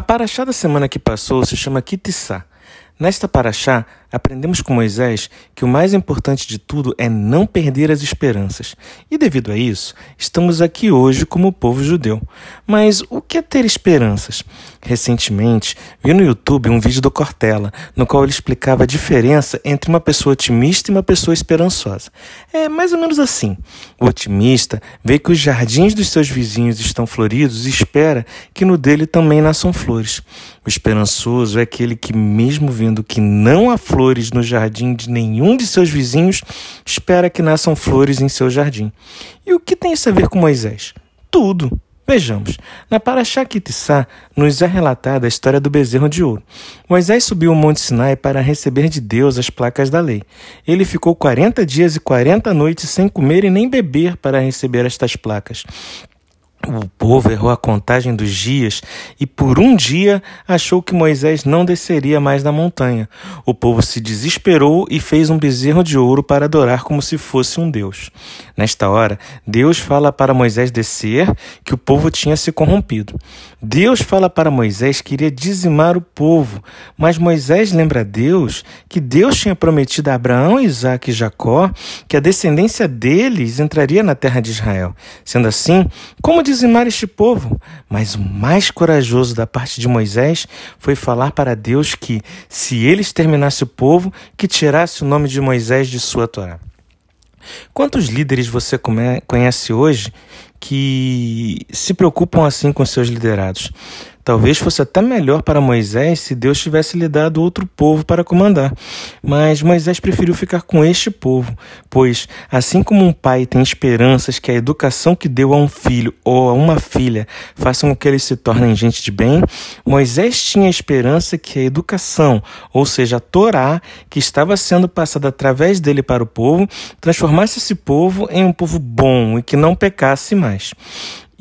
A paraxá da semana que passou se chama Kitissá. Nesta paraxá, aprendemos com Moisés que o mais importante de tudo é não perder as esperanças. E devido a isso, estamos aqui hoje como povo judeu. Mas o que é ter esperanças? Recentemente, vi no YouTube um vídeo do Cortella, no qual ele explicava a diferença entre uma pessoa otimista e uma pessoa esperançosa. É mais ou menos assim. O otimista vê que os jardins dos seus vizinhos estão floridos e espera que no dele também nasçam flores. O esperançoso é aquele que, mesmo vendo que não há flores, flores no jardim de nenhum de seus vizinhos, espera que nasçam flores em seu jardim. E o que tem isso a ver com Moisés? Tudo. Vejamos, na Paraxá Kitissá nos é relatada a história do bezerro de ouro. Moisés subiu o Monte Sinai para receber de Deus as placas da lei. Ele ficou 40 dias e 40 noites sem comer e nem beber para receber estas placas. O povo errou a contagem dos dias e por um dia achou que Moisés não desceria mais da montanha. O povo se desesperou e fez um bezerro de ouro para adorar como se fosse um deus. Nesta hora, Deus fala para Moisés descer que o povo tinha se corrompido. Deus fala para Moisés que iria dizimar o povo, mas Moisés lembra a Deus que Deus tinha prometido a Abraão, Isaac e Jacó que a descendência deles entraria na terra de Israel. Sendo assim, como dizimar este povo, mas o mais corajoso da parte de Moisés foi falar para Deus que, se ele exterminasse o povo, que tirasse o nome de Moisés de sua Torá. Quantos líderes você conhece hoje que se preocupam assim com seus liderados? Talvez fosse até melhor para Moisés se Deus tivesse lhe dado outro povo para comandar. Mas Moisés preferiu ficar com este povo, pois, assim como um pai tem esperanças que a educação que deu a um filho ou a uma filha faça com que eles se tornem gente de bem, Moisés tinha esperança que a educação, ou seja, a Torá, que estava sendo passada através dele para o povo, transformasse esse povo em um povo bom e que não pecasse mais.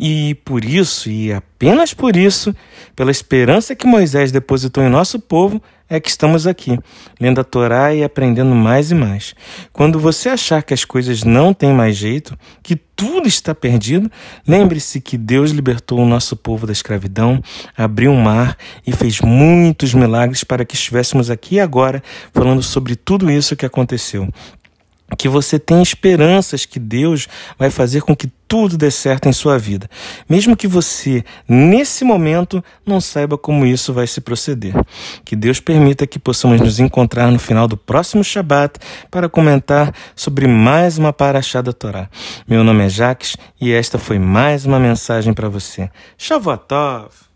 E por isso, e apenas por isso, pela esperança que Moisés depositou em nosso povo, é que estamos aqui, lendo a Torá e aprendendo mais e mais. Quando você achar que as coisas não têm mais jeito, que tudo está perdido, lembre-se que Deus libertou o nosso povo da escravidão, abriu um mar e fez muitos milagres para que estivéssemos aqui agora falando sobre tudo isso que aconteceu que você tenha esperanças que Deus vai fazer com que tudo dê certo em sua vida, mesmo que você, nesse momento, não saiba como isso vai se proceder. Que Deus permita que possamos nos encontrar no final do próximo Shabat para comentar sobre mais uma paraxá da Torá. Meu nome é Jaques e esta foi mais uma mensagem para você. Shavuot!